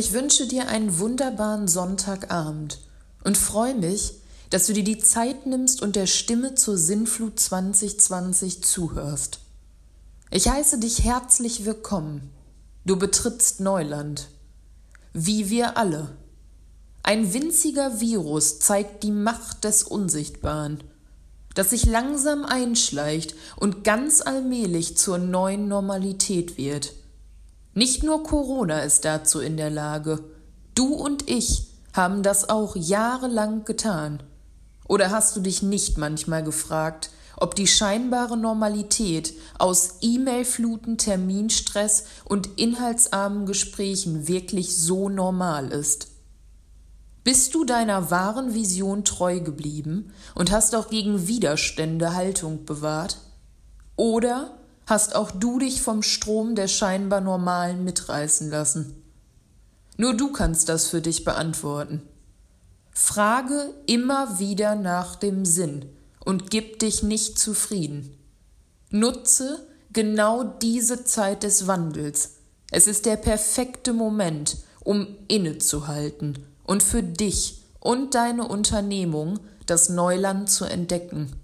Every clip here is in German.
Ich wünsche dir einen wunderbaren Sonntagabend und freue mich, dass du dir die Zeit nimmst und der Stimme zur Sinnflut 2020 zuhörst. Ich heiße dich herzlich willkommen. Du betrittst Neuland. Wie wir alle. Ein winziger Virus zeigt die Macht des Unsichtbaren, das sich langsam einschleicht und ganz allmählich zur neuen Normalität wird. Nicht nur Corona ist dazu in der Lage. Du und ich haben das auch jahrelang getan. Oder hast du dich nicht manchmal gefragt, ob die scheinbare Normalität aus E-Mail-Fluten, Terminstress und inhaltsarmen Gesprächen wirklich so normal ist? Bist du deiner wahren Vision treu geblieben und hast auch gegen Widerstände Haltung bewahrt? Oder hast auch du dich vom Strom der scheinbar Normalen mitreißen lassen? Nur du kannst das für dich beantworten. Frage immer wieder nach dem Sinn und gib dich nicht zufrieden. Nutze genau diese Zeit des Wandels. Es ist der perfekte Moment, um innezuhalten und für dich und deine Unternehmung das Neuland zu entdecken.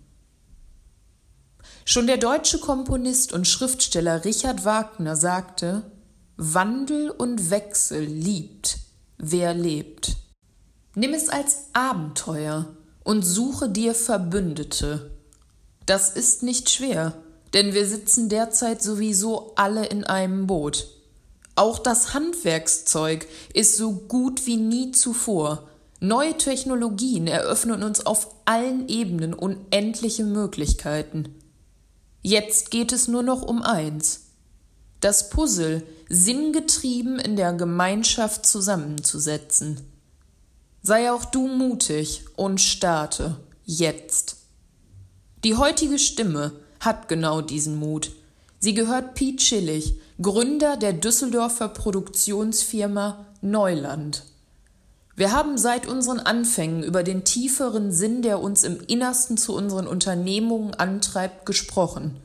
Schon der deutsche Komponist und Schriftsteller Richard Wagner sagte, Wandel und Wechsel liebt, wer lebt. Nimm es als Abenteuer und suche dir Verbündete. Das ist nicht schwer, denn wir sitzen derzeit sowieso alle in einem Boot. Auch das Handwerkszeug ist so gut wie nie zuvor. Neue Technologien eröffnen uns auf allen Ebenen unendliche Möglichkeiten. Jetzt geht es nur noch um eins. Das Puzzle sinngetrieben in der Gemeinschaft zusammenzusetzen. Sei auch du mutig und starte jetzt. Die heutige Stimme hat genau diesen Mut. Sie gehört Pete Schillig, Gründer der Düsseldorfer Produktionsfirma Neuland. Wir haben seit unseren Anfängen über den tieferen Sinn, der uns im Innersten zu unseren Unternehmungen antreibt, gesprochen.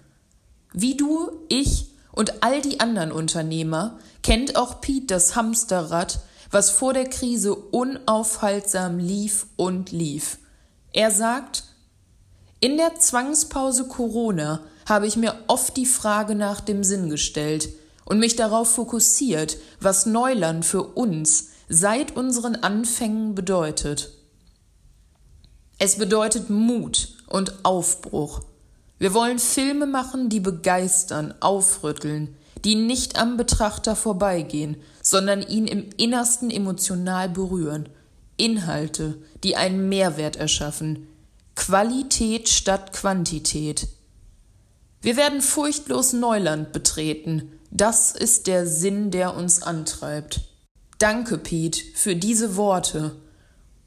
Wie du, ich und all die anderen Unternehmer kennt auch Pete das Hamsterrad, was vor der Krise unaufhaltsam lief und lief. Er sagt, in der Zwangspause Corona habe ich mir oft die Frage nach dem Sinn gestellt und mich darauf fokussiert, was Neuland für uns seit unseren Anfängen bedeutet. Es bedeutet Mut und Aufbruch. Wir wollen Filme machen, die begeistern, aufrütteln, die nicht am Betrachter vorbeigehen, sondern ihn im Innersten emotional berühren. Inhalte, die einen Mehrwert erschaffen. Qualität statt Quantität. Wir werden furchtlos Neuland betreten. Das ist der Sinn, der uns antreibt. Danke, Pete, für diese Worte.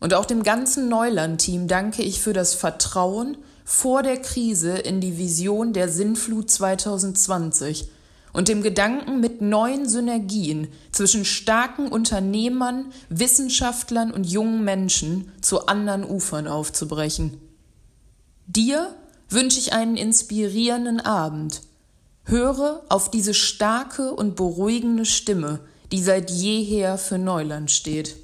Und auch dem ganzen Neuland-Team danke ich für das Vertrauen vor der Krise in die Vision der Sinnflut 2020 und dem Gedanken, mit neuen Synergien zwischen starken Unternehmern, Wissenschaftlern und jungen Menschen zu anderen Ufern aufzubrechen. Dir wünsche ich einen inspirierenden Abend. Höre auf diese starke und beruhigende Stimme, die seit jeher für Neuland steht.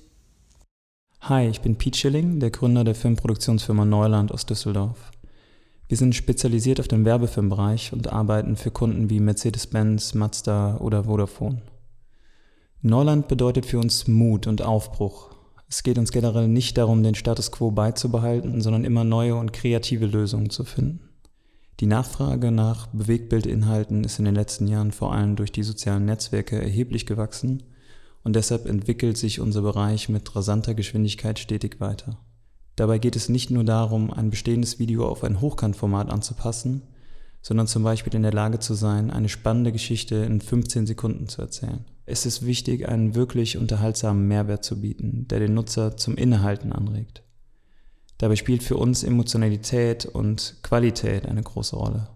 Hi, ich bin Pete Schilling, der Gründer der Filmproduktionsfirma Neuland aus Düsseldorf. Wir sind spezialisiert auf den Werbefilmbereich und arbeiten für Kunden wie Mercedes-Benz, Mazda oder Vodafone. Neuland bedeutet für uns Mut und Aufbruch. Es geht uns generell nicht darum, den Status quo beizubehalten, sondern immer neue und kreative Lösungen zu finden. Die Nachfrage nach Bewegtbildinhalten ist in den letzten Jahren vor allem durch die sozialen Netzwerke erheblich gewachsen und deshalb entwickelt sich unser Bereich mit rasanter Geschwindigkeit stetig weiter. Dabei geht es nicht nur darum, ein bestehendes Video auf ein Hochkantformat anzupassen, sondern zum Beispiel in der Lage zu sein, eine spannende Geschichte in 15 Sekunden zu erzählen. Es ist wichtig, einen wirklich unterhaltsamen Mehrwert zu bieten, der den Nutzer zum Innehalten anregt. Dabei spielt für uns Emotionalität und Qualität eine große Rolle.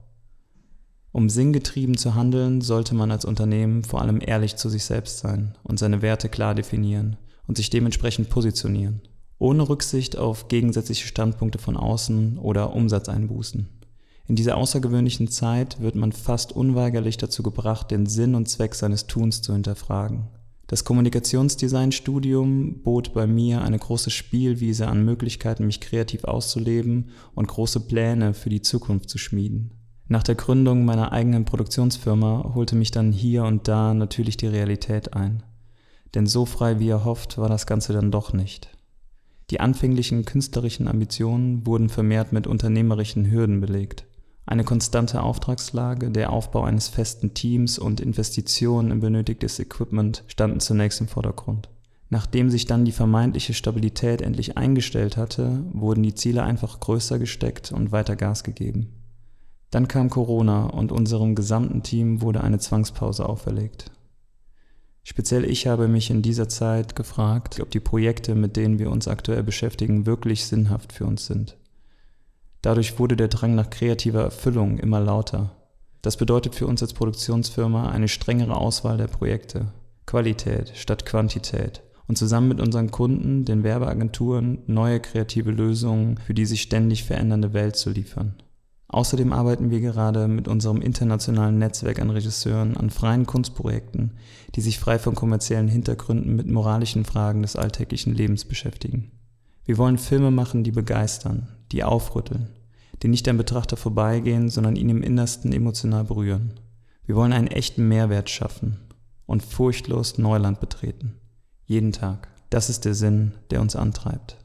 Um sinngetrieben zu handeln, sollte man als Unternehmen vor allem ehrlich zu sich selbst sein und seine Werte klar definieren und sich dementsprechend positionieren, ohne Rücksicht auf gegensätzliche Standpunkte von außen oder Umsatzeinbußen. In dieser außergewöhnlichen Zeit wird man fast unweigerlich dazu gebracht, den Sinn und Zweck seines Tuns zu hinterfragen. Das Kommunikationsdesign-Studium bot bei mir eine große Spielwiese an Möglichkeiten, mich kreativ auszuleben und große Pläne für die Zukunft zu schmieden. Nach der Gründung meiner eigenen Produktionsfirma holte mich dann hier und da natürlich die Realität ein. Denn so frei wie erhofft war das Ganze dann doch nicht. Die anfänglichen künstlerischen Ambitionen wurden vermehrt mit unternehmerischen Hürden belegt. Eine konstante Auftragslage, der Aufbau eines festen Teams und Investitionen in benötigtes Equipment standen zunächst im Vordergrund. Nachdem sich dann die vermeintliche Stabilität endlich eingestellt hatte, wurden die Ziele einfach größer gesteckt und weiter Gas gegeben. Dann kam Corona und unserem gesamten Team wurde eine Zwangspause auferlegt. Speziell ich habe mich in dieser Zeit gefragt, ob die Projekte, mit denen wir uns aktuell beschäftigen, wirklich sinnhaft für uns sind. Dadurch wurde der Drang nach kreativer Erfüllung immer lauter. Das bedeutet für uns als Produktionsfirma eine strengere Auswahl der Projekte, Qualität statt Quantität und zusammen mit unseren Kunden, den Werbeagenturen, neue kreative Lösungen für die sich ständig verändernde Welt zu liefern. Außerdem arbeiten wir gerade mit unserem internationalen Netzwerk an Regisseuren an freien Kunstprojekten, die sich frei von kommerziellen Hintergründen mit moralischen Fragen des alltäglichen Lebens beschäftigen. Wir wollen Filme machen, die begeistern, die aufrütteln, die nicht am Betrachter vorbeigehen, sondern ihn im Innersten emotional berühren. Wir wollen einen echten Mehrwert schaffen und furchtlos Neuland betreten. Jeden Tag. Das ist der Sinn, der uns antreibt.